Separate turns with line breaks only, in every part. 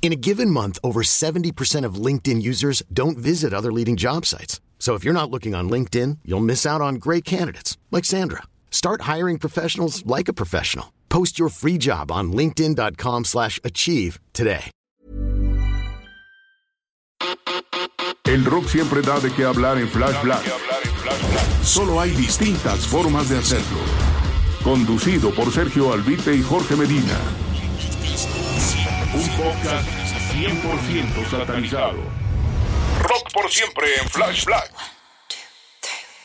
In a given month, over 70% of LinkedIn users don't visit other leading job sites. So if you're not looking on LinkedIn, you'll miss out on great candidates like Sandra. Start hiring professionals like a professional. Post your free job on linkedin.com/achieve today.
El rock siempre da de qué hablar en Flash Black. Solo hay distintas formas de hacerlo. Conducido por Sergio Albite y Jorge Medina. Un podcast 100% satanizado. Rock por siempre en Flash Black.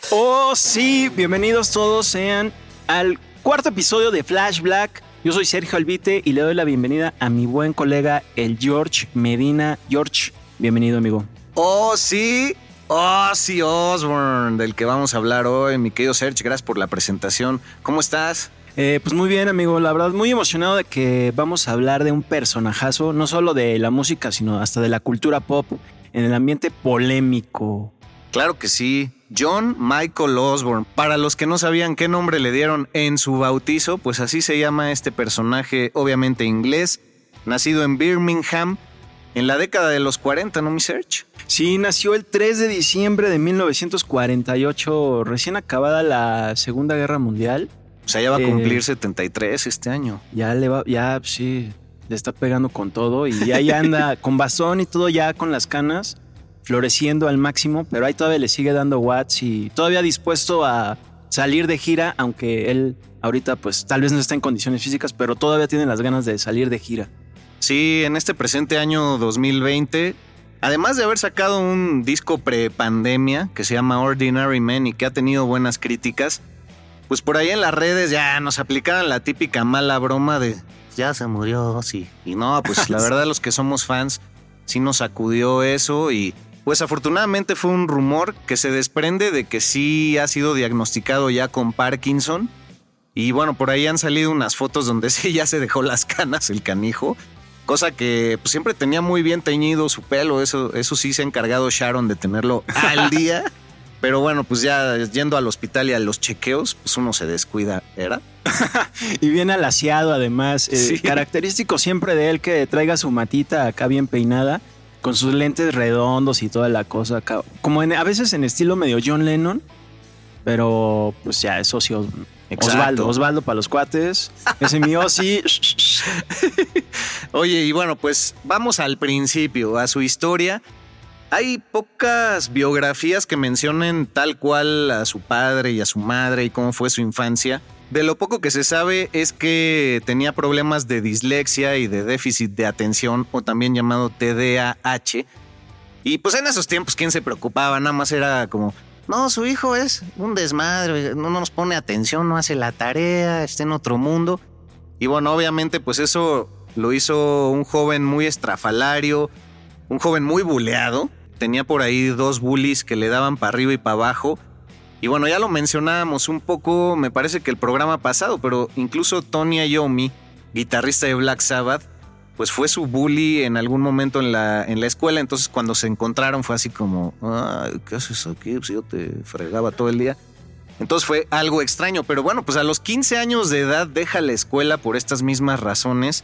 Oh, sí, bienvenidos todos sean al cuarto episodio de Flash Black. Yo soy Sergio Albite y le doy la bienvenida a mi buen colega, el George Medina. George, bienvenido, amigo.
Oh, sí. Oh, sí, Osborne, del que vamos a hablar hoy. Mi querido Serge, gracias por la presentación. ¿Cómo estás?
Eh, pues muy bien, amigo. La verdad, muy emocionado de que vamos a hablar de un personajazo, no solo de la música, sino hasta de la cultura pop, en el ambiente polémico.
Claro que sí. John Michael Osborne. Para los que no sabían qué nombre le dieron en su bautizo, pues así se llama este personaje, obviamente inglés, nacido en Birmingham en la década de los 40, ¿no, mi Serge?
Sí, nació el 3 de diciembre de 1948, recién acabada la Segunda Guerra Mundial.
O sea, ya va a
Eh,
cumplir 73 este año.
Ya le va, ya sí, le está pegando con todo y ya, ya anda con bastón y todo ya con las canas, floreciendo al máximo, pero ahí todavía le sigue dando watts y todavía dispuesto a salir de gira, aunque él ahorita pues tal vez no está en condiciones físicas, pero todavía tiene las ganas de salir de gira.
Sí, en este presente año 2020, además de haber sacado un disco pre-pandemia que se llama Ordinary Men y que ha tenido buenas críticas, pues por ahí en las redes ya nos aplicaban la típica mala broma de ya se murió, sí. Y no, pues la verdad los que somos fans sí nos sacudió eso y pues afortunadamente fue un rumor que se desprende de que sí ha sido diagnosticado ya con Parkinson. Y bueno, por ahí han salido unas fotos donde sí ya se dejó las canas el canijo. Cosa que pues, siempre tenía muy bien teñido su pelo. Eso, eso sí se ha encargado Sharon de tenerlo al día. Pero bueno, pues ya yendo al hospital y a los chequeos, pues uno se descuida, ¿era?
Y bien alaciado además, eh,
Sí.
característico siempre de él que traiga su matita acá bien peinada, con sus lentes redondos y toda la cosa acá, como en- a veces en estilo medio John Lennon, pero pues ya es socio.
Exacto.
Osvaldo, Osvaldo para los cuates. Ese mi Ozzy.
Oye, y bueno, pues vamos al principio, a su historia. Hay pocas biografías que mencionen tal cual a su padre y a su madre y cómo fue su infancia. De lo poco que se sabe es que tenía problemas de dislexia y de déficit de atención, o también llamado TDAH. Y pues en esos tiempos, ¿quién se preocupaba? Nada más era como, no, su hijo es un desmadre, no nos pone atención, no hace la tarea, está en otro mundo. Y bueno, obviamente, pues eso lo hizo un joven muy estrafalario, un joven muy buleado. Tenía por ahí dos bullies que le daban para arriba y para abajo. Y bueno, ya lo mencionábamos un poco, me parece que el programa pasado, pero incluso Tony Iommi, guitarrista de Black Sabbath, pues fue su bully en algún momento en la, en la escuela. Entonces, cuando se encontraron, fue así como, "Ay, ¿qué haces aquí? Pues yo te fregaba todo el día. Entonces fue algo extraño, pero bueno, pues a los 15 años de edad deja la escuela por estas mismas razones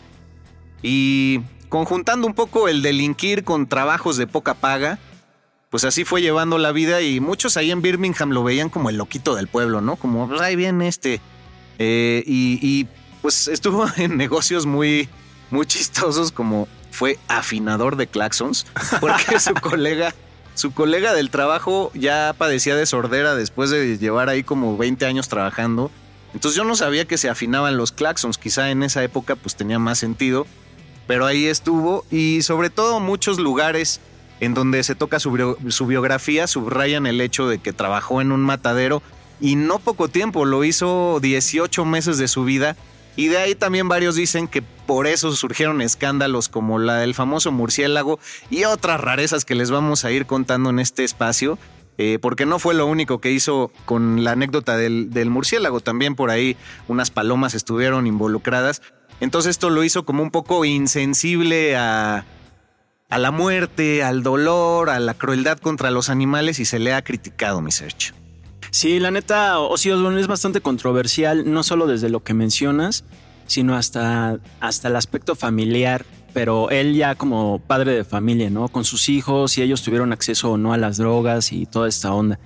y conjuntando un poco el delinquir con trabajos de poca paga, pues así fue llevando la vida y muchos ahí en Birmingham lo veían como el loquito del pueblo, ¿no? Como, pues ahí viene este. Eh, y, y, pues estuvo en negocios muy, muy chistosos como fue afinador de claxons, porque su colega, su colega del trabajo ya padecía de sordera después de llevar ahí como 20 años trabajando. Entonces yo no sabía que se afinaban los claxons, quizá en esa época pues tenía más sentido, pero ahí estuvo y sobre todo muchos lugares en donde se toca su, bio- su biografía subrayan el hecho de que trabajó en un matadero y no poco tiempo, lo hizo 18 meses de su vida Y de ahí también varios dicen que por eso surgieron escándalos como la del famoso murciélago y otras rarezas que les vamos a ir contando en este espacio. Eh, porque no fue lo único que hizo con la anécdota del murciélago, también por ahí unas palomas estuvieron involucradas. Entonces esto lo hizo como un poco insensible a, a la muerte, al dolor, a la crueldad contra los animales y se le ha criticado, mi Sergio.
Sí, la neta, Ozzy Osbourne es bastante controversial, no solo desde lo que mencionas, sino hasta, hasta el aspecto familiar. Pero él ya como padre de familia, ¿no? Con sus hijos, si ellos tuvieron acceso o no a las drogas y toda esta onda.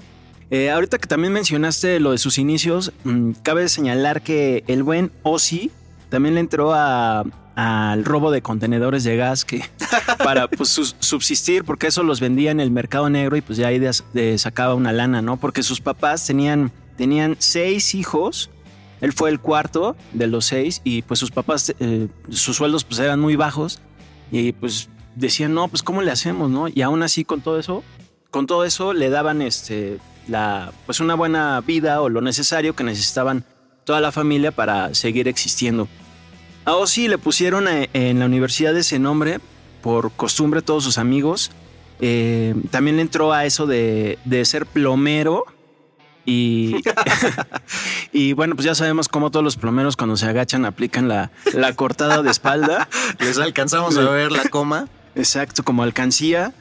Eh, ahorita que también mencionaste lo de sus inicios, mmm, cabe señalar que el buen Ozzy también le entró a, al robo de contenedores de gas que para pues, subsistir, porque eso los vendía en el mercado negro y pues ya ahí de, de sacaba una lana, ¿no? Porque sus papás tenían, tenían seis hijos, él fue el cuarto de los seis y pues sus papás, eh, sus sueldos pues eran muy bajos y pues decían, no, pues ¿cómo le hacemos, no? Y aún así con todo eso, con todo eso le daban este, la, pues una buena vida o lo necesario que necesitaban toda la familia para seguir existiendo. A Ozzy le pusieron a, en la universidad ese nombre por costumbre todos sus amigos. Eh, también entró a eso de, de ser plomero. Y, y bueno, pues ya sabemos cómo todos los plomeros cuando se agachan aplican la, la cortada de espalda.
Les alcanzamos a ver la coma.
Exacto, como alcancía.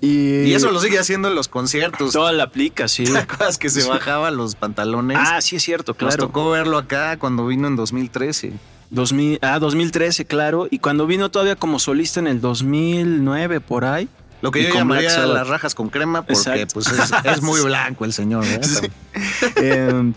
Y,
y, eso lo sigue haciendo en los conciertos.
Toda la aplica, sí.
¿Te acuerdas que se bajaba los pantalones?
Ah, sí, es cierto, claro.
Nos tocó verlo acá cuando vino en 2013.
2000, ah, 2013, claro. Y cuando vino todavía como solista en el 2009, por ahí.
Lo que yo llamaría las rajas con crema, porque pues es, es, muy blanco el señor. ¿eh? Sí.
eh,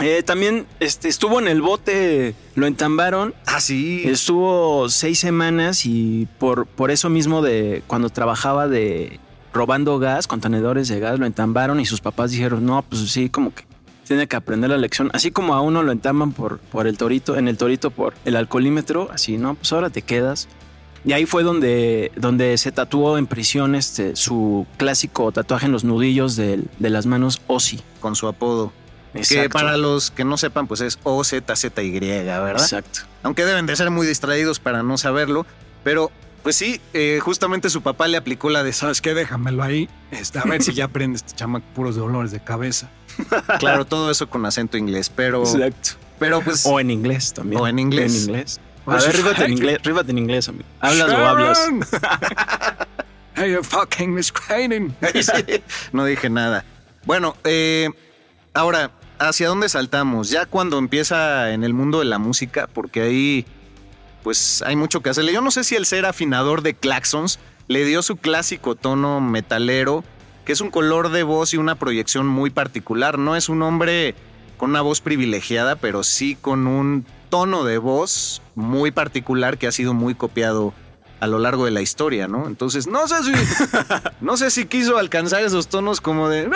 eh, también este, estuvo en el bote, lo entambaron.
Ah, sí.
Estuvo seis semanas y por, por eso mismo de cuando trabajaba de robando gas, contenedores de gas, lo entambaron y sus papás dijeron, no, pues sí, como que tiene que aprender la lección. Así como a uno lo entamban por, por el torito, en el torito por el alcoholímetro, así, no, pues ahora te quedas. Y ahí fue donde, donde se tatuó en prisión este, su clásico tatuaje en los nudillos de, de las manos Ozzy.
Con su apodo. Exacto. Que para los que no sepan, pues es OZZY, ¿verdad?
Exacto.
Aunque deben de ser muy distraídos para no saberlo. Pero, pues sí, eh, justamente su papá le aplicó la de,
¿sabes qué? Déjamelo ahí. Este, a ver si ya aprende este chamaco puros dolores de cabeza.
claro, todo eso con acento inglés, pero...
Exacto.
Pero pues...
O en inglés también.
O en inglés.
En inglés. A ver, ríbate en inglés, ríbate en inglés, amigo. ¿Hablas Sharon. o hablas?
hey, you fucking Miss Craning.
sí, no dije nada. Bueno, eh, ahora, ¿hacia dónde saltamos? Ya cuando empieza en el mundo de la música, porque ahí, pues hay mucho que hacerle. Yo no sé si el ser afinador de claxons le dio su clásico tono metalero, que es un color de voz y una proyección muy particular. No es un hombre con una voz privilegiada, pero sí con un tono de voz muy particular que ha sido muy copiado a lo largo de la historia, ¿no? Entonces, no sé si no sé si quiso alcanzar esos tonos como de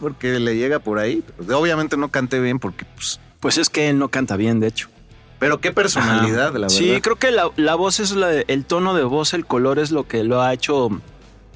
porque le llega por ahí, pero obviamente no cante bien porque pues
pues es que él no canta bien, de hecho.
Pero qué personalidad, Ajá. la verdad.
Sí, creo que la, la voz es la, el tono de voz, el color es lo que lo ha hecho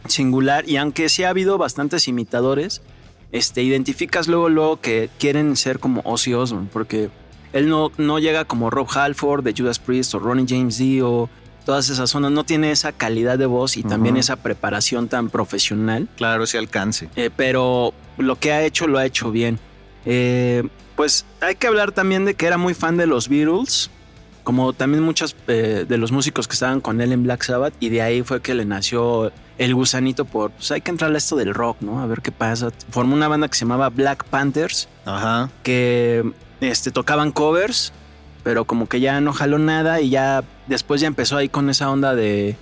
singular y aunque sí ha habido bastantes imitadores, este, identificas luego, luego que quieren ser como Ozzy Osbourne, porque él no, no llega como Rob Halford de Judas Priest o Ronnie James Dio, todas esas zonas, no tiene esa calidad de voz y uh -huh. también esa preparación tan profesional.
Claro, ese alcance.
Eh, pero lo que ha hecho, lo ha hecho bien. Eh, pues hay que hablar también de que era muy fan de los Beatles, como también muchos eh, de los músicos que estaban con él en Black Sabbath, y de ahí fue que le nació el gusanito por, pues hay que entrar a esto del rock, ¿no? A ver qué pasa. Formó una banda que se llamaba Black Panthers,
Ajá.
que este, tocaban covers, pero como que ya no jaló nada y ya después ya empezó ahí con esa onda de,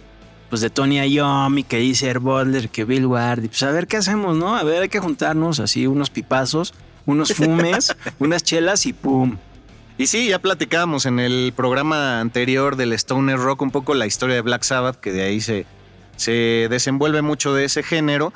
pues de Tony Iommi, que dice Air Butler, que Bill Ward, y pues a ver qué hacemos, ¿no? A ver, hay que juntarnos así, unos pipazos, unos fumes, unas chelas y pum.
Y sí, ya platicábamos en el programa anterior del Stoner Rock un poco la historia de Black Sabbath, que de ahí se, se desenvuelve mucho de ese género.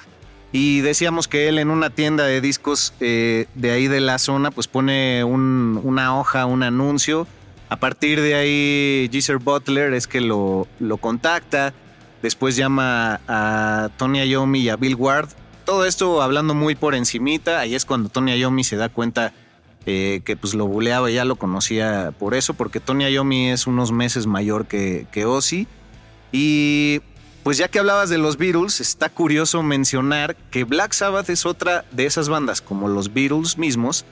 Y decíamos que él en una tienda de discos eh, de ahí de la zona, pues pone un, una hoja, un anuncio. A partir de ahí, Geezer Butler es que lo, lo contacta. Después llama a Tony Iommi y a Bill Ward. Todo esto hablando muy por encimita. Ahí es cuando Tony Iommi se da cuenta eh, que pues lo buleaba, ya lo conocía por eso, porque Tony Iommi es unos meses mayor que, que Ozzy. Y pues ya que hablabas de los Beatles, está curioso mencionar que Black Sabbath es otra de esas bandas, como los Beatles mismos,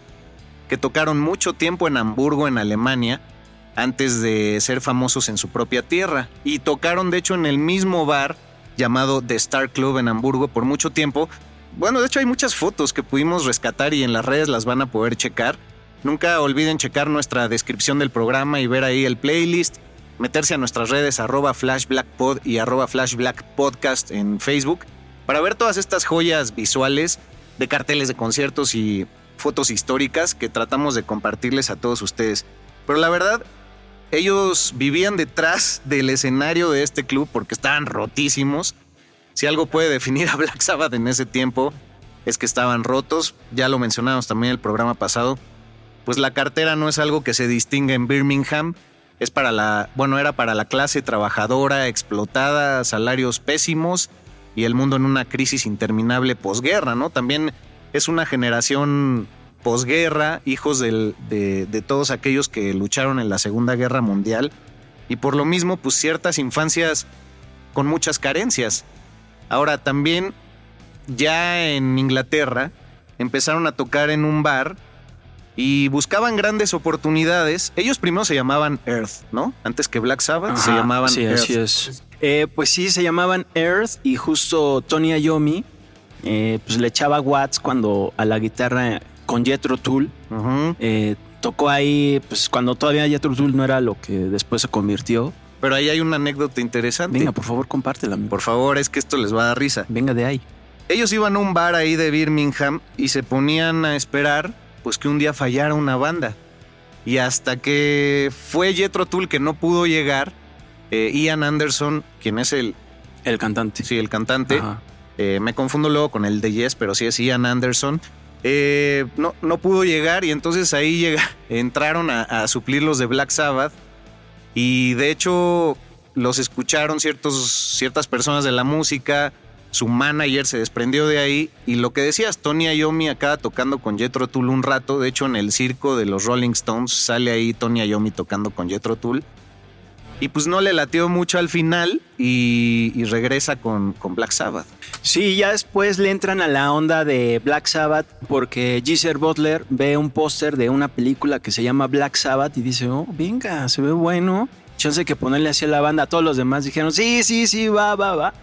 que tocaron mucho tiempo en Hamburgo, en Alemania, antes de ser famosos en su propia tierra. Y tocaron de hecho en el mismo bar llamado The Star Club en Hamburgo por mucho tiempo. Bueno, de hecho hay muchas fotos que pudimos rescatar y en las redes las van a poder checar. Nunca olviden checar nuestra descripción del programa y ver ahí el playlist, meterse a nuestras redes arroba flashblackpod y arroba flashblackpodcast en Facebook para ver todas estas joyas visuales de carteles de conciertos y fotos históricas que tratamos de compartirles a todos ustedes. Pero la verdad, ellos vivían detrás del escenario de este club porque estaban rotísimos. Si algo puede definir a Black Sabbath en ese tiempo es que estaban rotos. Ya lo mencionamos también en el programa pasado. Pues la cartera no es algo que se distingue en Birmingham. Es para la, bueno, era para la clase trabajadora explotada, salarios pésimos y el mundo en una crisis interminable posguerra, ¿no? También es una generación posguerra, hijos de, de, todos aquellos que lucharon en la Segunda Guerra Mundial y por lo mismo pues ciertas infancias con muchas carencias. Ahora también ya en Inglaterra empezaron a tocar en un bar y buscaban grandes oportunidades. Ellos primero se llamaban Earth, ¿no? Antes que Black Sabbath se llamaban
sí,
Earth.
Así es. Eh, pues sí, se llamaban Earth y justo Tony Iommi eh, pues le echaba watts cuando a la guitarra con Jethro Tull. Eh, tocó ahí, pues cuando todavía Jethro Tull no era lo que después se convirtió.
Pero ahí hay una anécdota interesante.
Venga, por favor, compártela.
Por favor, es que esto les va a dar risa.
Venga de ahí.
Ellos iban a un bar ahí de Birmingham y se ponían a esperar pues que un día fallara una banda. Y hasta que fue Jethro Tull que no pudo llegar, eh, Ian Anderson, quien es el...
El cantante.
Sí, el cantante. Eh, me confundo luego con el de Yes, pero sí es Ian Anderson. Eh, no, no pudo llegar y entonces ahí llega, entraron a, suplir los de Black Sabbath y de hecho los escucharon ciertos, ciertas personas de la música, su manager se desprendió de ahí y lo que decías, Tony Iommi acaba tocando con Jethro Tull un rato, de hecho en el circo de los Rolling Stones sale ahí Tony Iommi tocando con Jethro Tull y pues no le latió mucho al final y, regresa con, con, Black Sabbath.
Sí, ya después le entran a la onda de Black Sabbath porque Geezer Butler ve un póster de una película que se llama Black Sabbath y dice, oh, venga, se ve bueno. Chance que ponerle así a la banda. Todos los demás dijeron, sí, sí, sí, va, va, va.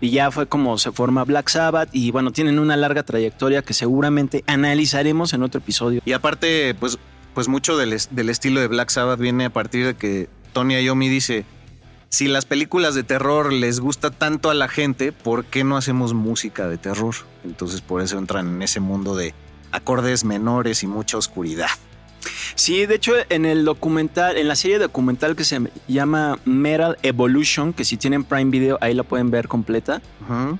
Y ya fue como se forma Black Sabbath y bueno, tienen una larga trayectoria que seguramente analizaremos en otro episodio.
Y aparte, pues, pues mucho del, del estilo de Black Sabbath viene a partir de que Tony Iommi dice, si las películas de terror les gusta tanto a la gente, ¿por qué no hacemos música de terror? Entonces por eso entran en ese mundo de acordes menores y mucha oscuridad.
Sí, de hecho en el documental, en la serie documental que se llama Metal Evolution, que si tienen Prime Video ahí la pueden ver completa,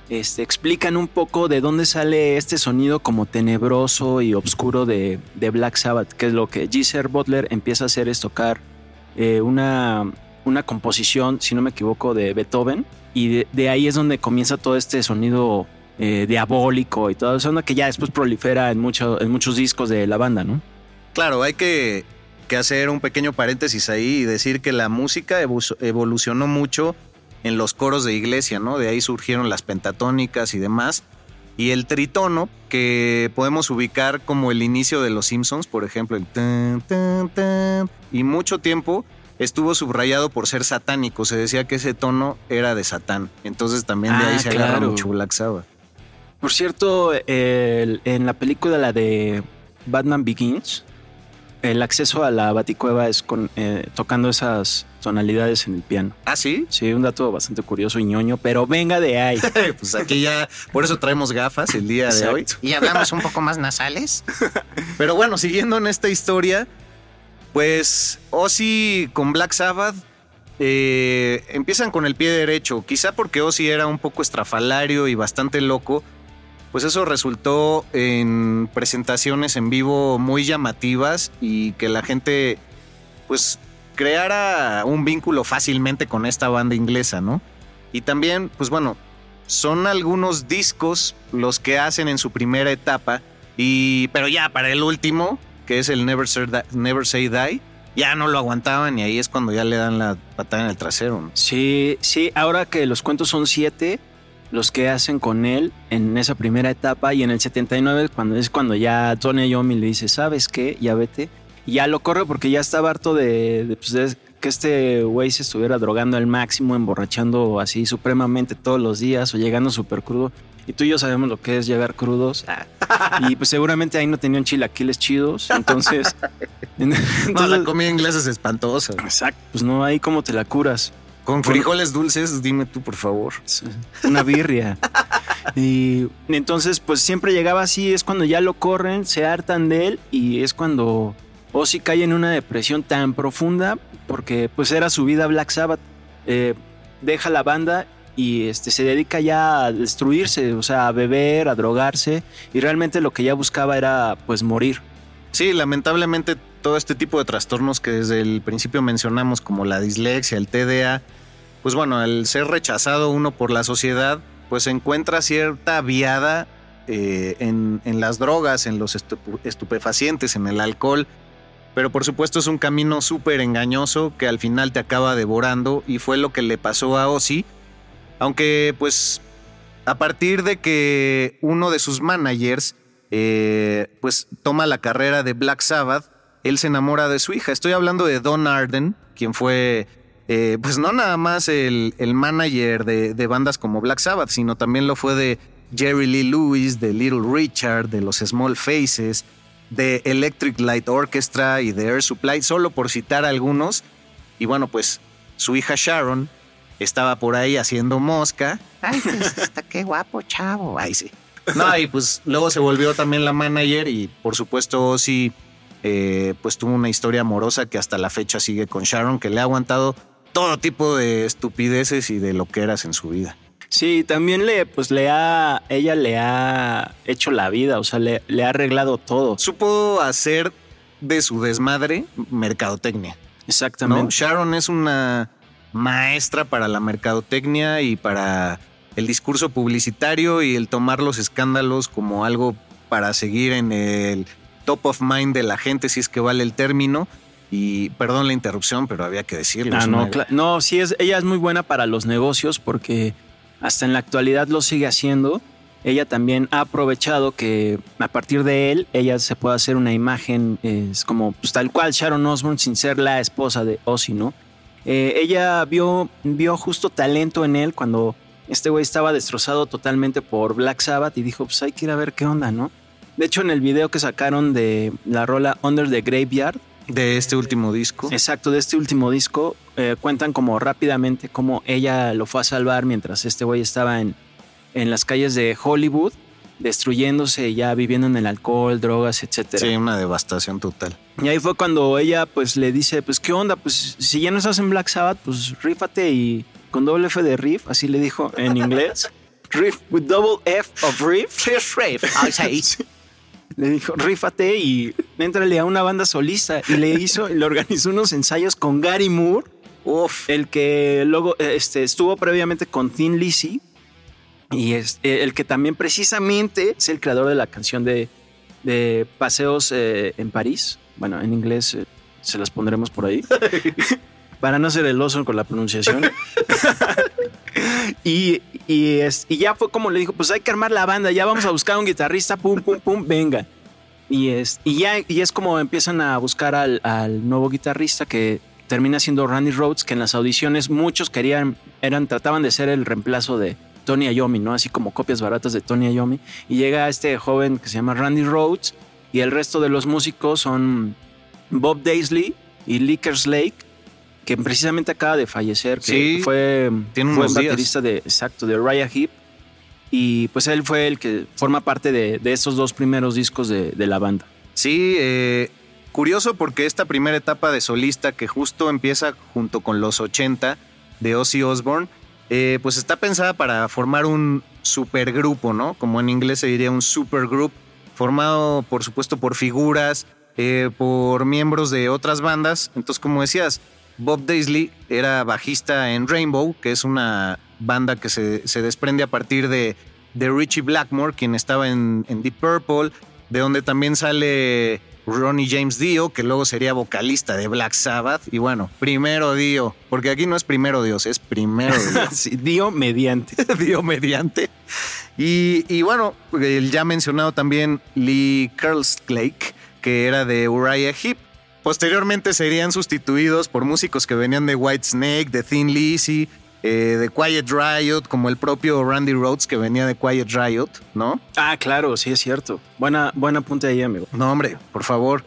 este, explican un poco de dónde sale este sonido como tenebroso y oscuro de, de Black Sabbath, que es lo que Geezer Butler empieza a hacer es tocar eh, una, una composición, si no me equivoco, de Beethoven. Y de, ahí es donde comienza todo este sonido eh, diabólico y todo eso, que ya después prolifera en, en muchos discos de la banda, ¿no?
Claro, hay que, que hacer un pequeño paréntesis ahí y decir que la música evolucionó mucho en los coros de iglesia, ¿no? De ahí surgieron las pentatónicas y demás. Y el tritono, que podemos ubicar como el inicio de los Simpsons, por ejemplo, el tan, tan, tan, y mucho tiempo estuvo subrayado por ser satánico. Se decía que ese tono era de Satán. Entonces también de ahí ah, se agarra mucho Black Sabbath.
Por cierto, en la película la de Batman Begins, el acceso a la Baticueva es con, eh, tocando esas tonalidades en el piano.
¿Ah, sí?
Sí, un dato bastante curioso y ñoño, pero venga de ahí.
pues aquí ya, por eso traemos gafas el día de hoy.
Y hablamos un poco más nasales.
pero bueno, siguiendo en esta historia, pues Ozzy con Black Sabbath eh, empiezan con el pie derecho, quizá porque Ozzy era un poco estrafalario y bastante loco pues eso resultó en presentaciones en vivo muy llamativas y que la gente pues creara un vínculo fácilmente con esta banda inglesa, ¿no? Y también, pues bueno, son algunos discos los que hacen en su primera etapa y pero ya para el último que es el Never Say, Die, Never Say Die, ya no lo aguantaban y ahí es cuando ya le dan la patada en el trasero.
Sí, sí, ahora que los cuentos son siete, los que hacen con él en esa primera etapa y en el 79 cuando es cuando ya Tony Iommi le dice, ¿sabes qué? Ya vete. Y ya lo corre porque ya estaba harto de, de, pues, de que este güey se estuviera drogando al máximo, emborrachando así supremamente todos los días o llegando súper crudo. Y tú y yo sabemos lo que es llegar crudos. Y pues seguramente ahí no tenían chilaquiles chidos. Entonces. entonces
No, la comida inglesa es espantosa.
Exacto. Pues no, ahí cómo te la curas.
Con frijoles dulces, dime tú, por favor.
Una birria. y entonces, pues siempre llegaba así. Es cuando ya lo corren, se hartan de él. Y es cuando Ozzy cae en una depresión tan profunda. Porque pues era su vida Black Sabbath. Eh, deja la banda y este, se dedica ya a destruirse, o sea, a beber, a drogarse, y realmente lo que ya buscaba era pues morir.
Sí, lamentablemente todo este tipo de trastornos que desde el principio mencionamos, como la dislexia, el TDA, pues bueno, al ser rechazado uno por la sociedad, pues encuentra cierta viada eh, en, en, las drogas, en los estupefacientes, en el alcohol, pero por supuesto es un camino súper engañoso que al final te acaba devorando y fue lo que le pasó a Ozzy, aunque pues a partir de que uno de sus managers eh, pues toma la carrera de Black Sabbath, él se enamora de su hija. Estoy hablando de Don Arden, quien fue eh, pues no nada más el, el manager de, de, bandas como Black Sabbath, sino también lo fue de Jerry Lee Lewis, de Little Richard, de los Small Faces, de Electric Light Orchestra y de Air Supply, solo por citar algunos. Y bueno, pues su hija Sharon estaba por ahí haciendo mosca.
Ay, pues está qué guapo, chavo.
Ay, sí. No, y pues luego se volvió también la manager y por supuesto sí, eh, pues tuvo una historia amorosa que hasta la fecha sigue con Sharon, que le ha aguantado todo tipo de estupideces y de loqueras en su vida.
Sí, también le, pues le ha, ella le ha hecho la vida, o sea, le, le ha arreglado todo.
Supo hacer de su desmadre mercadotecnia.
Exactamente.
¿no? Sharon es una maestra para la mercadotecnia y para el discurso publicitario y el tomar los escándalos como algo para seguir en el top of mind de la gente, si es que vale el término. Y perdón la interrupción, pero había que decirlo.
Ah, no, una... no, sí, es, ella es muy buena para los negocios porque hasta en la actualidad lo sigue haciendo. Ella también ha aprovechado que a partir de él, ella se puede hacer una imagen, es como pues, tal cual Sharon Osbourne sin ser la esposa de Ozzy, ¿no? Eh, ella vio, vio justo talento en él cuando este güey estaba destrozado totalmente por Black Sabbath y dijo, pues hay que ir a ver qué onda, ¿no? De hecho, en el video que sacaron de la rola Under the Graveyard.
De este último disco.
Exacto, de este último disco. Eh, cuentan como rápidamente cómo ella lo fue a salvar mientras este güey estaba en, en las calles de Hollywood, destruyéndose, ya viviendo en el alcohol, drogas, etc.
Sí, una devastación total.
Y ahí fue cuando ella pues le dice, pues qué onda, pues si ya no estás en Black Sabbath, pues rífate y con doble F de riff, así le dijo en inglés. riff with double F of riff.
riff. Okay.
Le dijo, rífate y éntrale a una banda solista. Y le hizo, le organizó unos ensayos con Gary Moore.
Uf.
El que luego este, estuvo previamente con Thin Lizzy. Y es el que también precisamente es el creador de la canción de, de Paseos eh, en París. Bueno, en inglés eh, se las pondremos por ahí. para no ser el oso con la pronunciación. y, y, es, y, ya fue como le dijo, pues hay que armar la banda, ya vamos a buscar un guitarrista, pum, pum, pum, venga. Y es, y ya y es como empiezan a buscar al, al, nuevo guitarrista que termina siendo Randy Rhodes, que en las audiciones muchos querían, eran, trataban de ser el reemplazo de Tony Iommi, ¿no? Así como copias baratas de Tony Iommi. Y llega este joven que se llama Randy Rhodes y el resto de los músicos son Bob Daisley y Lickers Lake, que precisamente acaba de fallecer, que
sí,
fue,
tiene
fue
unos
baterista de, exacto, de Raya Heep. Y pues él fue el que forma parte de, de estos dos primeros discos de, de la banda.
Sí, eh, curioso porque esta primera etapa de solista que justo empieza junto con los 80 de Ozzy Osbourne, eh, pues está pensada para formar un supergrupo, ¿no? Como en inglés se diría un supergroup, formado por supuesto por figuras, eh, por miembros de otras bandas. Entonces, como decías, Bob Daisley era bajista en Rainbow, que es una banda que se, se desprende a partir de, de, Richie Blackmore, quien estaba en, en, Deep Purple, de donde también sale Ronnie James Dio, que luego sería vocalista de Black Sabbath. Y bueno, primero Dio, porque aquí no es primero Dios, es primero.
Sí, Dio mediante.
Dio mediante. Y, y bueno, el ya mencionado también Lee Kerslake, que era de Uriah Heep. Posteriormente serían sustituidos por músicos que venían de Whitesnake, de Thin Lizzy, eh, de Quiet Riot, como el propio Randy Rhodes que venía de Quiet Riot, ¿no?
Ah, claro, sí es cierto. Buena, buena apunte ahí, amigo.
No, hombre, por favor.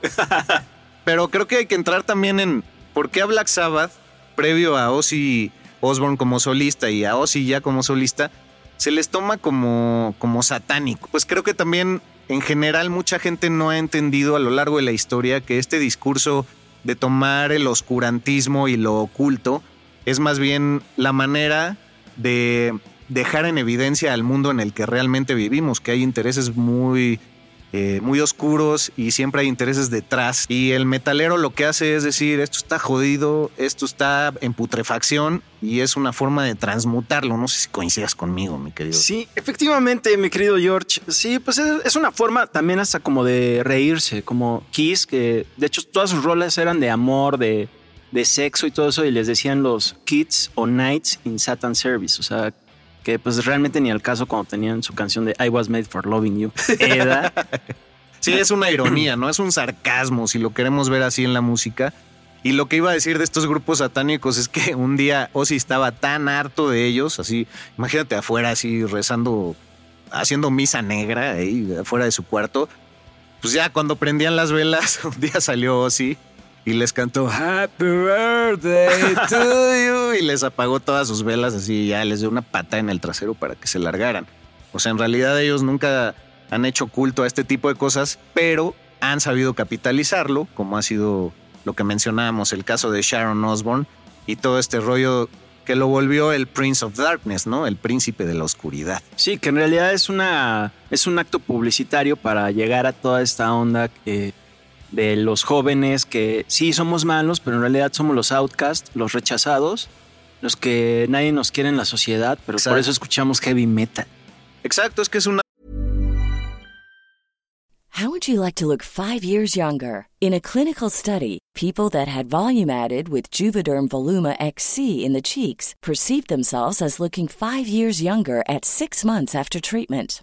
Pero creo que hay que entrar también en por qué a Black Sabbath, previo a Ozzy Osbourne como solista y a Ozzy ya como solista, se les toma como, como satánico. Pues creo que también en general mucha gente no ha entendido a lo largo de la historia que este discurso de tomar el oscurantismo y lo oculto es más bien la manera de dejar en evidencia al mundo en el que realmente vivimos, que hay intereses muy, eh, muy oscuros y siempre hay intereses detrás. Y el metalero lo que hace es decir, esto está jodido, esto está en putrefacción y es una forma de transmutarlo. No sé si coincidas conmigo, mi querido.
Sí, efectivamente, mi querido George. Sí, pues es, una forma también hasta como de reírse, como Kiss, que de hecho todas sus rolas eran de amor, de, de sexo y todo eso, y les decían los Kids o Nights in Satan Service, o sea, que pues realmente ni al caso cuando tenían su canción de I Was Made for Loving You. Era,
Sí, es una ironía, ¿no? Es un sarcasmo, si lo queremos ver así en la música. Y lo que iba a decir de estos grupos satánicos es que un día Ozzy estaba tan harto de ellos, así, imagínate afuera, así rezando, haciendo misa negra ahí afuera de su cuarto. Pues ya cuando prendían las velas, un día salió Ozzy y les cantó Happy Birthday to you y les apagó todas sus velas así, ya les dio una pata en el trasero para que se largaran. O sea, en realidad ellos nunca han hecho culto a este tipo de cosas, pero han sabido capitalizarlo, como ha sido lo que mencionábamos, el caso de Sharon Osbourne y todo este rollo que lo volvió el Prince of Darkness, ¿no? El príncipe de la oscuridad.
sí, que en realidad es, una, es un acto publicitario para llegar a toda esta onda que- de los jóvenes que sí somos malos, pero en realidad somos los outcasts, los rechazados, los que nadie nos quiere en la sociedad, pero
Exacto.
por eso escuchamos heavy metal.
Exacto, es que es una
How would you like to look five years younger? In a clinical study, people that had volume added with Juvederm Voluma XC in the cheeks perceived themselves as looking five years younger at six months after treatment.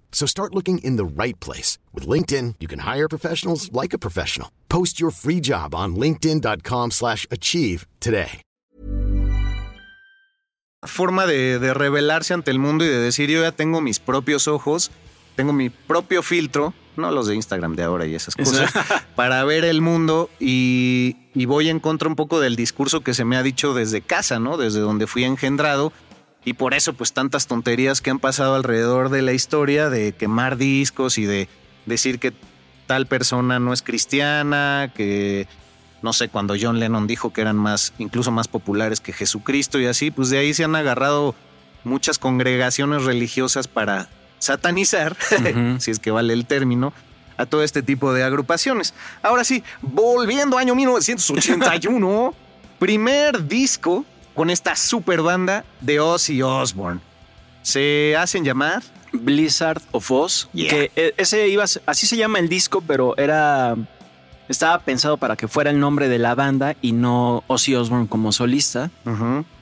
So start looking in the right place. With LinkedIn, you can hire professionals like a professional. Post your free job on linkedin.com slash achieve today.
forma de, de revelarse ante el mundo y de decir yo ya tengo mis propios ojos, tengo mi propio filtro, no los de Instagram de ahora y esas cosas, para ver el mundo y, y voy en contra un poco del discurso que se me ha dicho desde casa, ¿no? Desde donde fui engendrado. Y por eso, pues tantas tonterías que han pasado alrededor de la historia, de quemar discos y de decir que tal persona no es cristiana, que no sé, cuando John Lennon dijo que eran más, incluso más populares que Jesucristo y así, pues de ahí se han agarrado muchas congregaciones religiosas para satanizar, si es que vale el término, a todo este tipo de agrupaciones. Ahora sí, volviendo año 1981, primer disco con esta super banda de Ozzy Osbourne. Se hacen llamar
Blizzard of Oz, que eh, ese iba, así se llama el disco, pero era estaba pensado para que fuera el nombre de la banda y no Ozzy Osbourne como solista.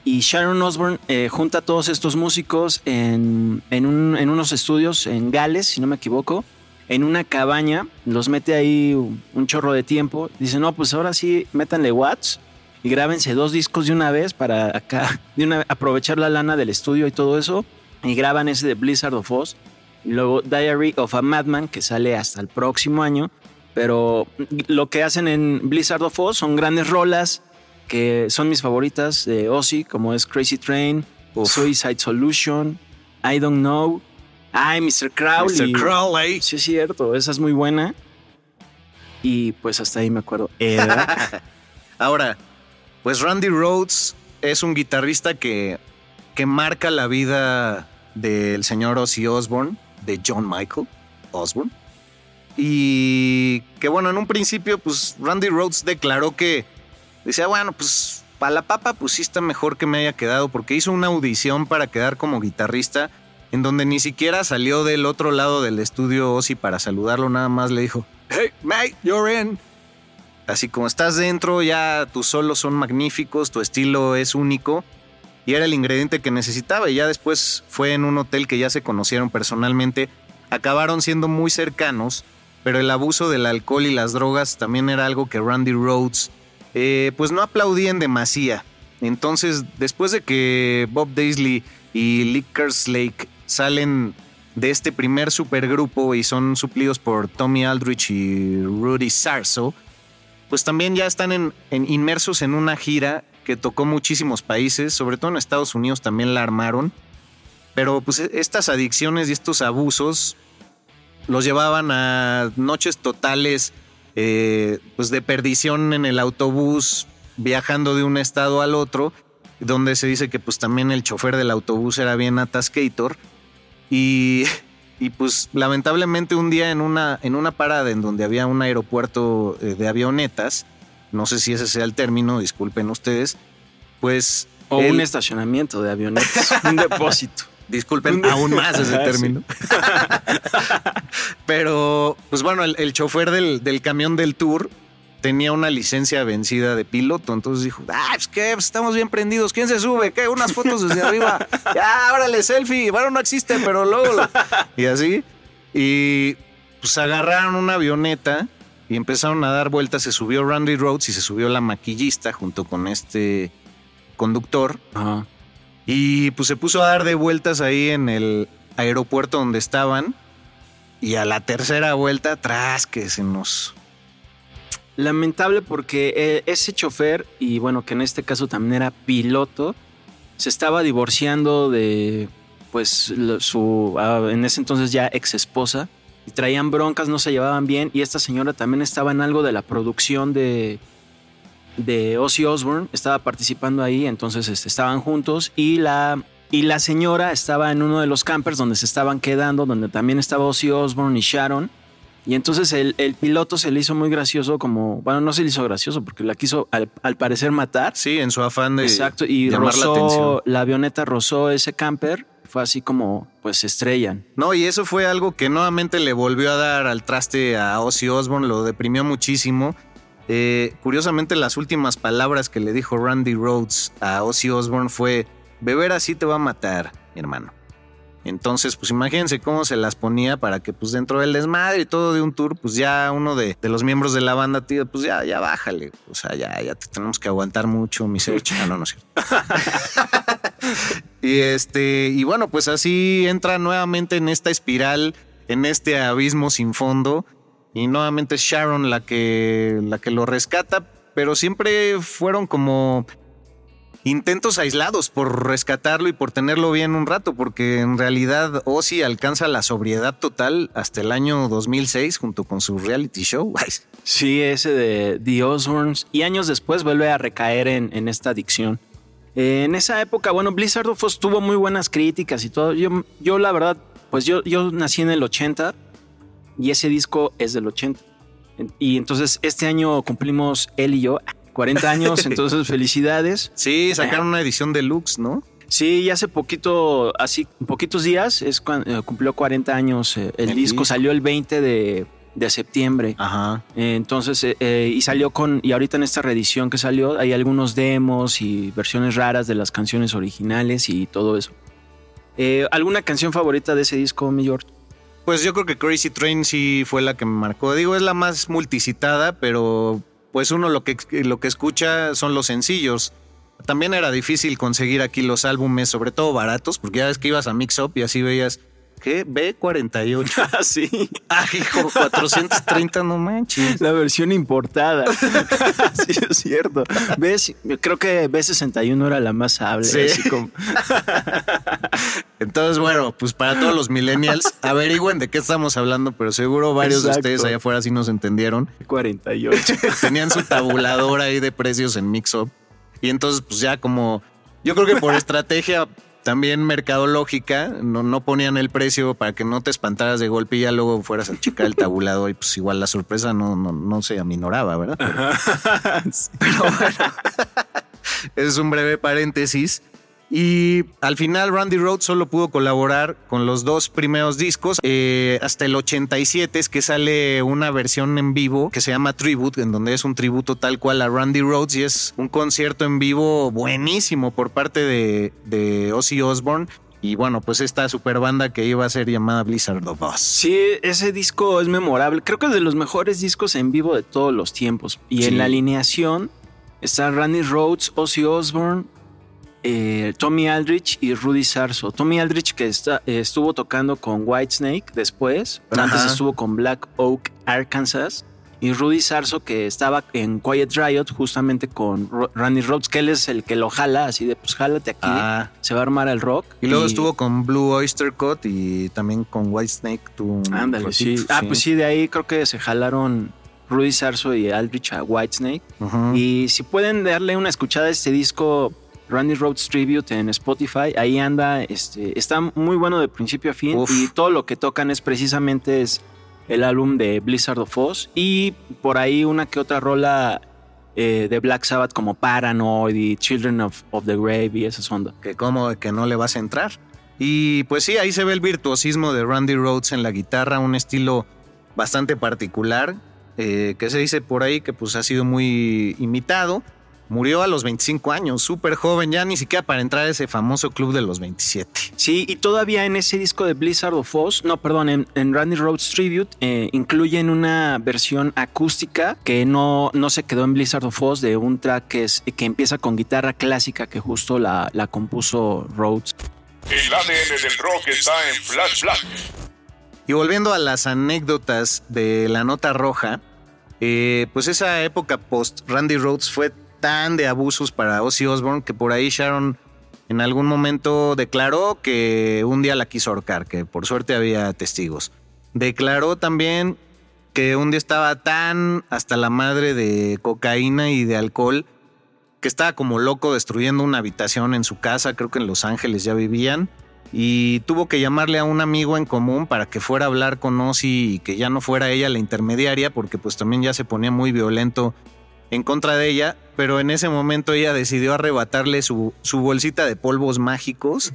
Y Sharon Osbourne eh, junta a todos estos músicos en, en, unos estudios en Gales, si no me equivoco, en una cabaña, los mete ahí un, chorro de tiempo. Dice, no, pues ahora sí, métanle watts y grábense dos discos de una vez para acá, de una, aprovechar la lana del estudio y todo eso. Y graban ese de Blizzard of Oz. Y luego Diary of a Madman, que sale hasta el próximo año. Pero lo que hacen en Blizzard of Oz son grandes rolas que son mis favoritas de Ozzy, como es Crazy Train, Suicide Solution, I Don't Know. Ay, Mr. Crowley.
Mr. Crowley.
Sí, es cierto, esa es muy buena. Y pues hasta ahí me acuerdo.
Ahora, pues Randy Rhodes es un guitarrista que, que marca la vida del señor Ozzy Osbourne, de John Michael Osbourne. Y que bueno, en un principio, pues Randy Rhodes declaró que decía, bueno, pues para la papa, pues sí está mejor que me haya quedado, porque hizo una audición para quedar como guitarrista, en donde ni siquiera salió del otro lado del estudio Ozzy para saludarlo, nada más le dijo, hey, mate, you're in. Así como estás dentro, ya tus solos son magníficos, tu estilo es único. Y era el ingrediente que necesitaba. Y ya después fue en un hotel que ya se conocieron personalmente. Acabaron siendo muy cercanos pero el abuso del alcohol y las drogas también era algo que Randy Rhodes eh, pues no aplaudía en demasía. Entonces, después de que Bob Daisley y Lickers Lake salen de este primer supergrupo y son suplidos por Tommy Aldrich y Rudy Sarso, pues también ya están inmersos en una gira que tocó muchísimos países, sobre todo en Estados Unidos también la armaron. Pero pues estas adicciones y estos abusos los llevaban a noches totales eh, pues de perdición en el autobús, viajando de un estado al otro, donde se dice que pues también el chofer del autobús era bien atascator. Y, y pues lamentablemente un día en una, en una parada en donde había un aeropuerto eh, de avionetas, no sé si ese sea el término, disculpen ustedes, pues...
O un estacionamiento de avionetas, un depósito.
Disculpen aún más ese término. Pero, pues bueno, el, chofer del, camión del tour tenía una licencia vencida de piloto. Entonces dijo, ah, qué, pues estamos bien prendidos. ¿Quién se sube? ¿Qué? Unas fotos desde arriba. Ya, órale, selfie. Bueno, no existe, pero luego. Y así. Y pues agarraron una avioneta y empezaron a dar vueltas. Se subió Randy Rhodes y se subió la maquillista junto con este conductor. Ajá. Y pues se puso a dar de vueltas ahí en el aeropuerto donde estaban. Y a la tercera vuelta, atrás que se nos...
Lamentable porque eh, ese chofer, y bueno, que en este caso también era piloto, se estaba divorciando de, pues, su, ah, en ese entonces ya ex esposa. Y traían broncas, no se llevaban bien. Y esta señora también estaba en algo de la producción de, de Ozzy Osbourne estaba participando ahí, entonces este, estaban juntos y la, y la señora estaba en uno de los campers donde se estaban quedando, donde también estaba Ozzy Osbourne y Sharon. Y entonces el, piloto se le hizo muy gracioso, como, bueno, no se le hizo gracioso porque la quiso al, parecer matar.
Sí, en su afán de
Exacto, y llamar la atención. La avioneta rozó ese camper, fue así como, pues se estrellan.
No, y eso fue algo que nuevamente le volvió a dar al traste a Ozzy Osbourne, lo deprimió muchísimo. Eh, curiosamente, las últimas palabras que le dijo Randy Rhodes a Ozzy Osbourne fue: Beber así te va a matar, mi hermano. Entonces, pues imagínense cómo se las ponía para que, pues dentro del desmadre y todo de un tour, pues ya uno de, los miembros de la banda, tío, pues ya, ya bájale. O sea, ya, ya te tenemos que aguantar mucho, mi ser. Ah, no, no, no Y este, y bueno, pues así entra nuevamente en esta espiral, en este abismo sin fondo. Y nuevamente es Sharon la que, la que lo rescata, pero siempre fueron como intentos aislados por rescatarlo y por tenerlo bien un rato, porque en realidad Ozzy alcanza la sobriedad total hasta el año 2006 junto con su reality show.
Sí, ese de The Osbournes. Y años después vuelve a recaer en, esta adicción. Eh, en esa época, bueno, Blizzard of Oz tuvo muy buenas críticas y todo. Yo, yo la verdad, pues yo, yo nací en el 80 y ese disco es del 80. Y entonces este año cumplimos él y yo 40 años, entonces felicidades.
Sí, sacaron una edición deluxe, ¿no?
Sí, y hace poquito, así, poquitos días, es cuando eh, cumplió 40 años eh, el,
El
disco,
disco.
salió el 20 de, de septiembre.
Ajá.
Eh, entonces, eh, y salió con, y ahorita en esta reedición que salió, hay algunos demos y versiones raras de las canciones originales y todo eso. Eh, ¿Alguna canción favorita de ese disco, mi George?
Pues yo creo que Crazy Train sí fue la que me marcó. Digo, es la más multicitada, pero pues uno lo que, lo que escucha son los sencillos. También era difícil conseguir aquí los álbumes, sobre todo baratos, porque ya ves que ibas a Mix Up y así veías, ¿qué? B48.
Ah, sí.
Ah, hijo, 430, no manches.
La versión importada. sí, es cierto. ¿Ves? Creo que B61 era la más hable.
Sí.
así como-
Entonces, bueno, pues para todos los millennials, averigüen de qué estamos hablando, pero seguro varios
Exacto.
de ustedes allá afuera sí nos entendieron.
48.
Tenían su tabulador ahí de precios en Mixup. Y entonces, pues ya como. Yo creo que por estrategia también mercadológica, no, no ponían el precio para que no te espantaras de golpe y ya luego fueras a checar el tabulador y pues igual la sorpresa no, no, no se aminoraba, ¿verdad? Pero bueno, es un breve paréntesis. Y al final Randy Rhoads solo pudo colaborar con los dos primeros discos. Eh, hasta el 87 es que sale una versión en vivo que se llama Tribute, en donde es un tributo tal cual a Randy Rhoads y es un concierto en vivo buenísimo por parte de, de Ozzy Osbourne. Y bueno, pues esta super banda que iba a ser llamada Blizzard of Oz.
Sí, ese disco es memorable. Creo que es de los mejores discos en vivo de todos los tiempos. Y
Sí.
en la alineación está Randy Rhoads, Ozzy Osbourne, eh, Tommy Aldrich y Rudy Sarso. Tommy Aldrich que está, eh, estuvo tocando con Whitesnake después, pero
Ajá.
antes estuvo con Black Oak, Arkansas. Y Rudy Sarso que estaba en Quiet Riot justamente con Ro- Randy Rhoads, que él es el que lo jala, así de pues jálate aquí,
Ah.
se va a armar el rock.
Y luego estuvo con Blue Oyster Cult y también con Whitesnake.
Ándale, sí. Ah, pues sí, de ahí creo que se jalaron Rudy Sarso y Aldrich a Whitesnake. Y si pueden darle una escuchada a este disco Randy Rhoads Tribute en Spotify, ahí anda, este, está muy bueno de principio a fin
Uf.
y todo lo que tocan es precisamente es el álbum de Blizzard of Oz y por ahí una que otra rola eh, de Black Sabbath como Paranoid y Children of, of the Grave y esas ondas.
que como que no le vas a entrar. Y pues sí, ahí se ve el virtuosismo de Randy Rhoads en la guitarra, un estilo bastante particular, eh, que se dice por ahí que pues ha sido muy imitado. Murió a los 25 años, súper joven, ya ni siquiera para entrar a ese famoso club de los 27.
Sí, y todavía en ese disco de Blizzard of Oz, no, perdón, en, en Randy Rhoads Tribute, eh, incluyen una versión acústica que no, no se quedó en Blizzard of Oz de un track que, es, que empieza con guitarra clásica que justo la, la compuso Rhoads.
El ADN del rock está en Flash Black.
Y volviendo a las anécdotas de la nota roja, eh, pues esa época post Randy Rhoads fue tan de abusos para Ozzy Osbourne que por ahí Sharon en algún momento declaró que un día la quiso ahorcar, que por suerte había testigos. Declaró también que un día estaba tan hasta la madre de cocaína y de alcohol que estaba como loco destruyendo una habitación en su casa, creo que en Los Ángeles ya vivían, y tuvo que llamarle a un amigo en común para que fuera a hablar con Ozzy y que ya no fuera ella la intermediaria, porque pues también ya se ponía muy violento en contra de ella, pero en ese momento ella decidió arrebatarle su, su bolsita de polvos mágicos.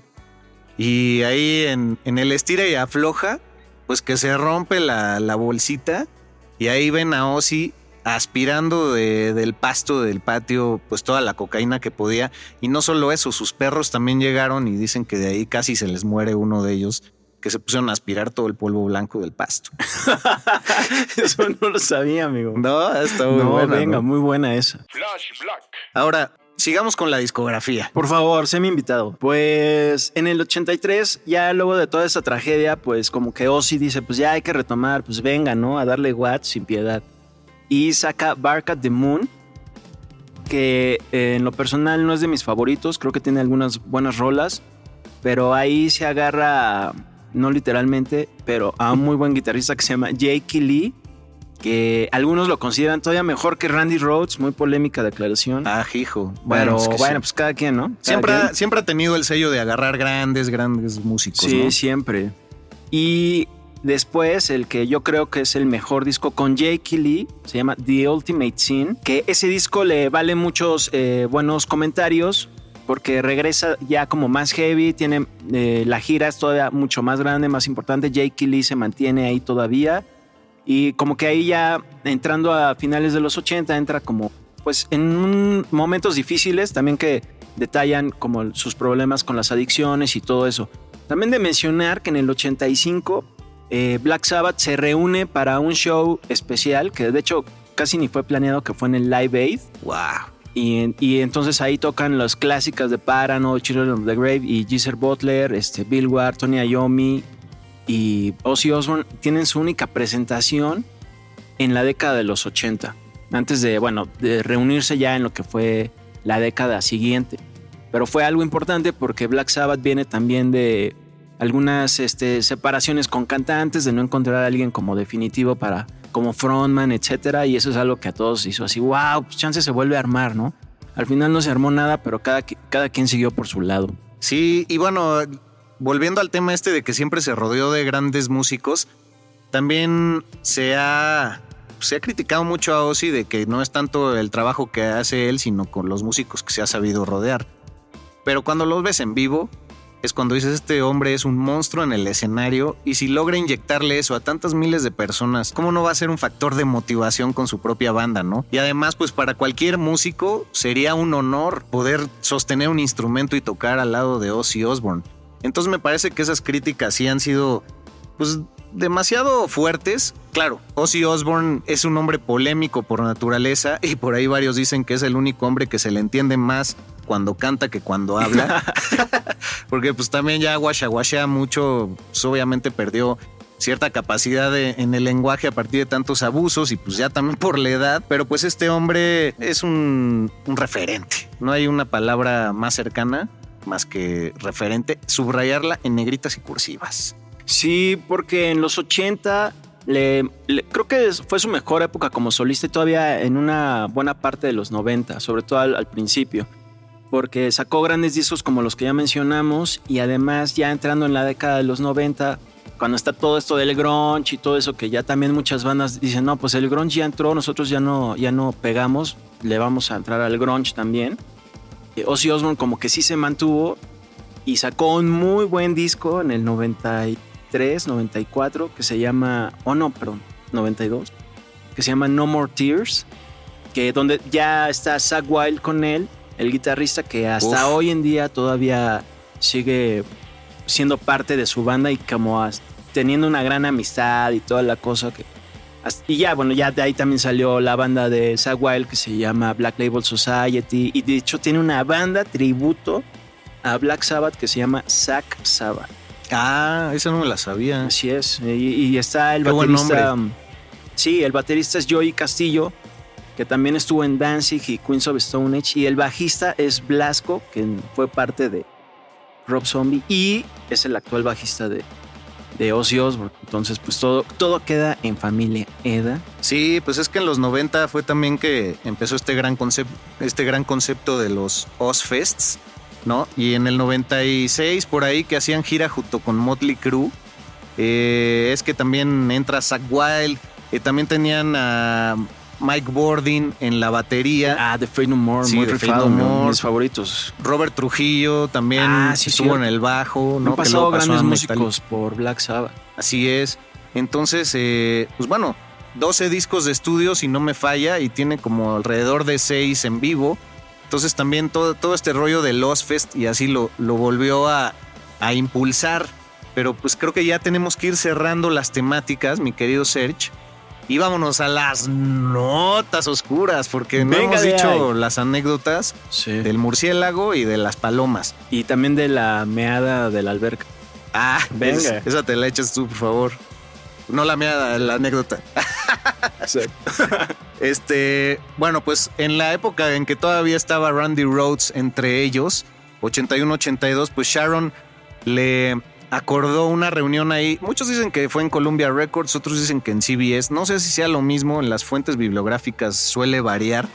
Y ahí en, en el estira y afloja, pues que se rompe la, la bolsita. Y ahí ven a Ozzy aspirando de- del pasto del patio pues toda la cocaína que podía. Y no solo eso, sus perros también llegaron y dicen que de ahí casi se les muere uno de ellos que se pusieron a aspirar todo el polvo blanco del pasto.
Eso no lo sabía, amigo.
No, está muy
no,
buena,
venga,
¿no?
muy buena esa.
Flash Black.
Ahora, sigamos con la discografía.
Por favor, sé mi invitado. Pues en el 83, ya luego de toda esa tragedia, pues como que Ozzy dice, pues ya hay que retomar, pues venga, ¿no? A darle watts sin piedad. Y saca Bark at the Moon, que eh, en lo personal no es de mis favoritos, creo que tiene algunas buenas rolas, pero ahí se agarra, no literalmente, pero a un muy buen guitarrista que se llama Jake Lee, que algunos lo consideran todavía mejor que Randy Rhodes, muy polémica declaración.
Ah, hijo.
Pero
es que
bueno,
sí.
pues cada quien, ¿no? Cada
siempre,
quien.
ha, siempre ha tenido el sello de agarrar grandes, grandes músicos.
Sí,
¿no?
siempre. Y después, el que yo creo que es el mejor disco con Jake Lee, se llama The Ultimate Sin, que ese disco le vale muchos eh, buenos comentarios porque regresa ya como más heavy, tiene eh, la gira es todavía mucho más grande, más importante. Jake Lee se mantiene ahí todavía y como que ahí ya entrando a finales de los 80 entra como pues en momentos difíciles también que detallan como sus problemas con las adicciones y todo eso. También de mencionar que en el 85 eh, Black Sabbath se reúne para un show especial que de hecho casi ni fue planeado que fue en el Live Aid.
Wow.
Y, en- y entonces ahí tocan las clásicas de Parano, Children of the Grave y Geezer Butler, este, Bill Ward, Tony Iommi y Ozzy Osbourne tienen su única presentación en la década de los 80, antes de, bueno, reunirse ya en lo que fue la década siguiente. Pero fue algo importante porque Black Sabbath viene también de algunas este, separaciones con cantantes, de no encontrar a alguien como definitivo para como frontman, etcétera, y eso es algo que a todos hizo así, wow, pues chance se vuelve a armar, ¿no? Al final no se armó nada, pero cada, cada quien siguió por su lado.
Sí, y bueno, volviendo al tema este de que siempre se rodeó de grandes músicos, también se ha, se ha criticado mucho a Ozzy de que no es tanto el trabajo que hace él, sino con los músicos que se ha sabido rodear. Pero cuando los ves en vivo, es cuando dices, este hombre es un monstruo en el escenario y si logra inyectarle eso a tantas miles de personas, ¿cómo no va a ser un factor de motivación con su propia banda, no? Y además, pues para cualquier músico sería un honor poder sostener un instrumento y tocar al lado de Ozzy Osbourne. Entonces me parece que esas críticas sí han sido, pues, demasiado fuertes. Claro, Ozzy Osbourne es un hombre polémico por naturaleza y por ahí varios dicen que es el único hombre que se le entiende más cuando canta que cuando habla. Porque pues también ya guachaguachea mucho, pues obviamente perdió cierta capacidad de- en el lenguaje a partir de tantos abusos y pues ya también por la edad, pero pues este hombre es un, un referente, no hay una palabra más cercana más que referente, subrayarla en negritas y cursivas.
Sí, porque en los 80 le, le- creo que fue su mejor época como solista y todavía en una buena parte de los 90, sobre todo al, al principio. Porque sacó grandes discos como los que ya mencionamos y además ya entrando en la década de los 90, cuando está todo esto del grunge y todo eso que ya también muchas bandas dicen, no, pues el grunge ya entró, nosotros ya no, ya no pegamos, le vamos a entrar al grunge también. Eh, Ozzy Osbourne como que sí se mantuvo y sacó un muy buen disco en el 93, 94 que se llama, oh no, perdón, 92, que se llama No More Tears, que donde ya está Zach Wild con él, el guitarrista que hasta
Uf.
hoy en día todavía sigue siendo parte de su banda y como teniendo una gran amistad y toda la cosa que y ya, bueno, ya de ahí también salió la banda de Zach Wild que se llama Black Label Society y de hecho tiene una banda tributo a Black Sabbath que se llama Zack Sabbath.
Ah, esa no me la sabía.
Así es. Y, y está el
Qué buen
baterista.
nombre.
Sí, el baterista es Joey Castillo, que también estuvo en Danzig y Queens of Stone Age. Y el bajista es Blasco, que fue parte de Rob Zombie y es el actual bajista de, de Ozzy Osbourne. Entonces, pues todo, todo queda en familia Eda.
Sí, pues es que en los 90 fue también que empezó este gran concepto, este gran concepto de los Ozfests, ¿no? Y en el 96 por ahí que hacían gira junto con Motley Crue, eh, es que también entra Zach Wild, eh, también tenían a Mike Bordin en la batería.
Ah, The Fate No More,
Sí,
muy rifado,
No
¿no?
More.
mis favoritos.
Robert Trujillo también
Ah, sí,
estuvo en el bajo, ¿no?
Han pasado grandes músicos por Black Sabbath.
Así es. Entonces, eh, pues bueno, 12 discos de estudio, si no me falla, y tiene como alrededor de 6 en vivo. Entonces también todo, todo este rollo de Lost Fest y así lo, lo volvió a, a impulsar. Pero pues creo que ya tenemos que ir cerrando las temáticas, mi querido Serge. Y vámonos a las notas oscuras, porque no
Venga
hemos dicho
ahí.
las anécdotas
Sí.
del murciélago y de las palomas.
Y también de la meada de la alberca.
Ah,
Venga.
es- esa te la echas tú, por favor. No la mía, la anécdota. Este, bueno, pues en la época en que todavía estaba Randy Rhodes entre ellos, 81-82, pues Sharon le acordó una reunión ahí. Muchos dicen que fue en Columbia Records, otros dicen que en CBS. No sé si sea lo mismo, en las fuentes bibliográficas suele variar.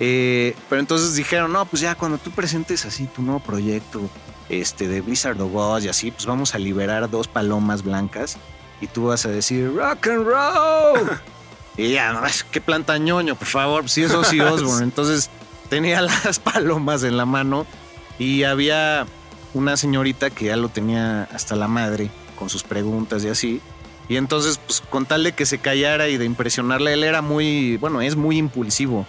Eh, pero entonces dijeron, no, pues ya cuando tú presentes así tu nuevo proyecto este, de Blizzard of Oz y así, pues vamos a liberar dos palomas blancas y tú vas a decir rock and roll. y ya, no, que planta ñoño, por favor, pues sí es Ozzy Osbourne. Entonces tenía las palomas en la mano y había una señorita que ya lo tenía hasta la madre con sus preguntas y así. Y entonces, pues con tal de que se callara y de impresionarle, él era muy, bueno, es muy impulsivo.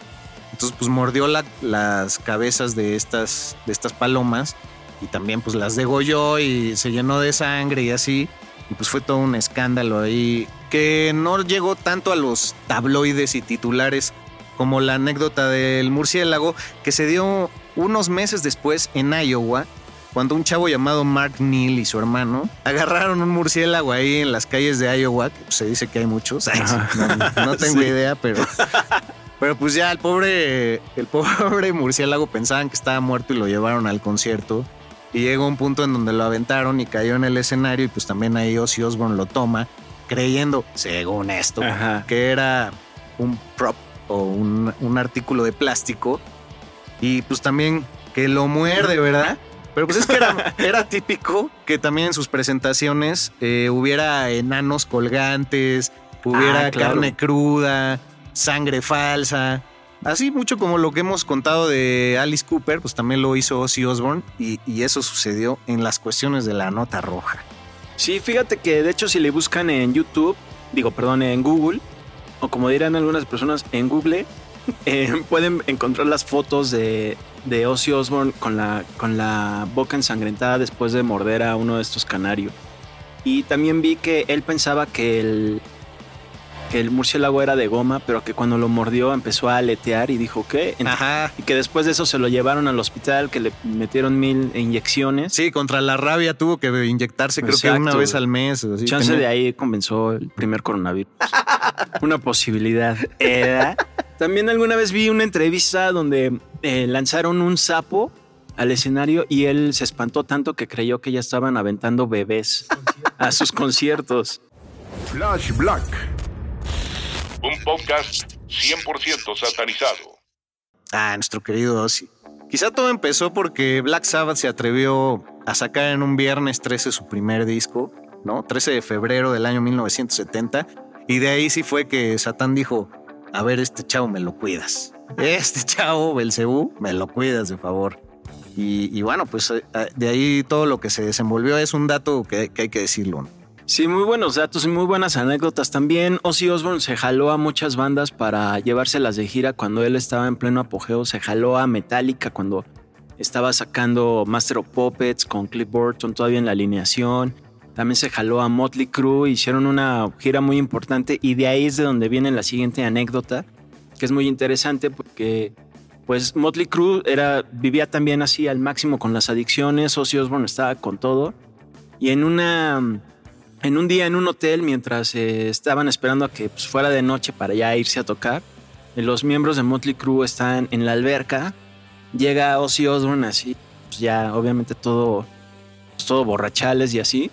Entonces, pues mordió la- las cabezas de estas, de estas palomas y también pues las degolló y se llenó de sangre y así. Y pues fue todo un escándalo ahí que no llegó tanto a los tabloides y titulares como la anécdota del murciélago que se dio unos meses después en Iowa cuando un chavo llamado Mark Neal y su hermano agarraron un murciélago ahí en las calles de Iowa, que pues, se dice que hay muchos, no, no tengo
Sí.
idea, pero pero pues ya el pobre, el pobre murciélago pensaban que estaba muerto y lo llevaron al concierto. Y llegó un punto en donde lo aventaron y cayó en el escenario y pues también ahí Ozzy Osbourne lo toma, creyendo, según esto,
Ajá.
que era un prop o un, un artículo de plástico. Y pues también que lo muerde, ¿verdad? Pero pues es que era, era típico que también en sus presentaciones eh, hubiera enanos colgantes, hubiera
Ah, claro.
carne cruda, sangre falsa. Así mucho como lo que hemos contado de Alice Cooper, pues también lo hizo Ozzy Osbourne y, y eso sucedió en las cuestiones de la nota roja.
Sí, fíjate que de hecho si le buscan en YouTube, digo, perdón, en Google, o como dirán algunas personas, en Google, eh, pueden encontrar las fotos de, de Ozzy Osbourne con la, con la boca ensangrentada después de morder a uno de estos canarios. Y también vi que él pensaba que el, que el murciélago era de goma, pero que cuando lo mordió empezó a aletear y dijo,
Ajá.
Y que después de eso se lo llevaron al hospital, que le metieron mil inyecciones.
Sí, contra la rabia tuvo que inyectarse creo que una vez al mes. así.
Chance
Tenía-
de ahí comenzó el primer coronavirus. una posibilidad. ¿Era? También alguna vez vi una entrevista donde eh, lanzaron un sapo al escenario y él se espantó tanto que creyó que ya estaban aventando bebés a sus conciertos.
Flash Black.
Un podcast 100% satanizado.
Ah, nuestro querido Ozzy. Quizá todo empezó porque Black Sabbath se atrevió a sacar en un viernes 13 su primer disco, ¿no? 13 de febrero del año 1970. Y de ahí sí fue que Satán dijo, a ver, este chavo me lo cuidas. Este chavo, Belcebú, me lo cuidas de favor. Y, bueno, pues eh, de ahí todo lo que se desenvolvió es un dato que, hay que decirlo.
Sí, muy buenos datos y muy buenas anécdotas también. Ozzy Osbourne se jaló a muchas bandas para llevárselas de gira cuando él estaba en pleno apogeo. Se jaló a Metallica cuando estaba sacando Master of Puppets con Cliff Burton todavía en la alineación. También se jaló a Motley Crue, hicieron una gira muy importante y de ahí es de donde viene la siguiente anécdota, que es muy interesante porque pues Motley Crue era, vivía también así al máximo con las adicciones, Ozzy Osbourne estaba con todo y en una en un día en un hotel mientras eh, estaban esperando a que pues, fuera de noche para ya irse a tocar, los miembros de Motley Crue están en la alberca, llega Ozzy Osbourne así, pues ya obviamente todo pues, todo borrachales y así.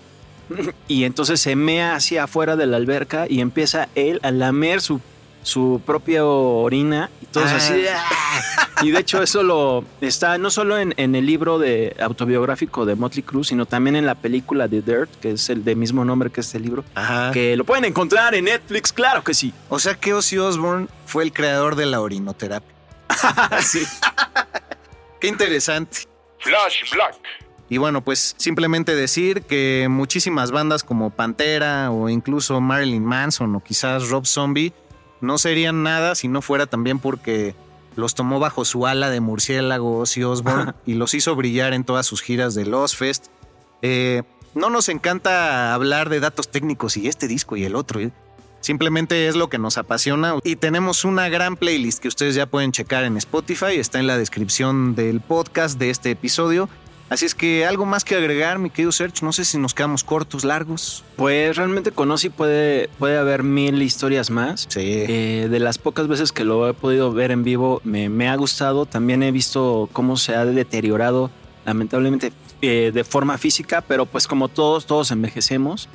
Y entonces se mea hacia afuera de la alberca y empieza él a lamer su, su propia orina y todos
Ah.
así. "Ah". Y de hecho eso lo está no solo en, en el libro de autobiográfico de Motley Crue, sino también en la película de Dirt, que es el de mismo nombre que este libro,
Ajá.
que lo pueden encontrar en Netflix, claro que sí.
O sea que Ozzy Osbourne fue el creador de la orinoterapia.
sí.
Qué interesante.
Flash Black.
Y bueno, pues simplemente decir que muchísimas bandas como Pantera o incluso Marilyn Manson o quizás Rob Zombie no serían nada si no fuera también porque los tomó bajo su ala de murciélago Ozzy Osbourne y los hizo brillar en todas sus giras de Lost Fest. Eh, no nos encanta hablar de datos técnicos y este disco y el otro, ¿eh? Simplemente es lo que nos apasiona y tenemos una gran playlist que ustedes ya pueden checar en Spotify, está en la descripción del podcast de este episodio. Así es que algo más que agregar, mi querido Serge, no sé si nos quedamos cortos, largos.
Pues realmente con Ozzy puede, puede haber mil historias más.
Sí.
Eh, de las pocas veces que lo he podido ver en vivo, me, me ha gustado. También he visto cómo se ha deteriorado, lamentablemente, eh, de forma física, pero pues como todos, todos envejecemos.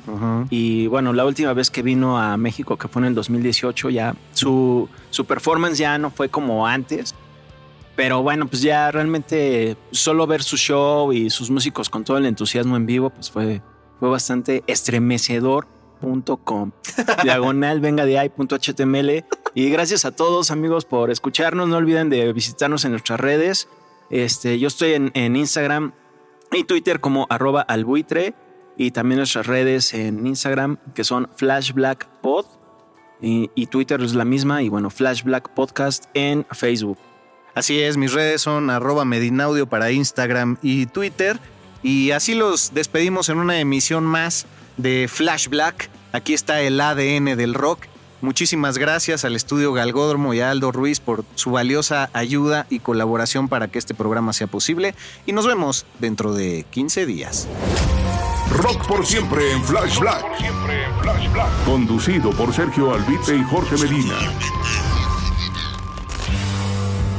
Y bueno, la última vez que vino a México, que fue en el 2018, ya su, su performance ya no fue como antes. Pero bueno, pues ya realmente solo ver su show y sus músicos con todo el entusiasmo en vivo, pues fue, fue bastante estremecedor.com. Diagonal venga de ahí.html. Y gracias a todos amigos por escucharnos. No olviden de visitarnos en nuestras redes. Este, yo estoy en, en Instagram y Twitter como arroba albuitre y también nuestras redes en Instagram que son flashblackpod y, y Twitter es la misma y bueno, Flashblack Podcast en Facebook.
Así es, mis redes son arroba medinaudio para Instagram y Twitter. Y así los despedimos en una emisión más de Flash Black. Aquí está el ADN del rock. Muchísimas gracias al estudio Galgódromo y a Aldo Ruiz por su valiosa ayuda y colaboración para que este programa sea posible. Y nos vemos dentro de 15 días.
Rock por siempre en Flash Black. Conducido por Sergio Albite y Jorge Medina.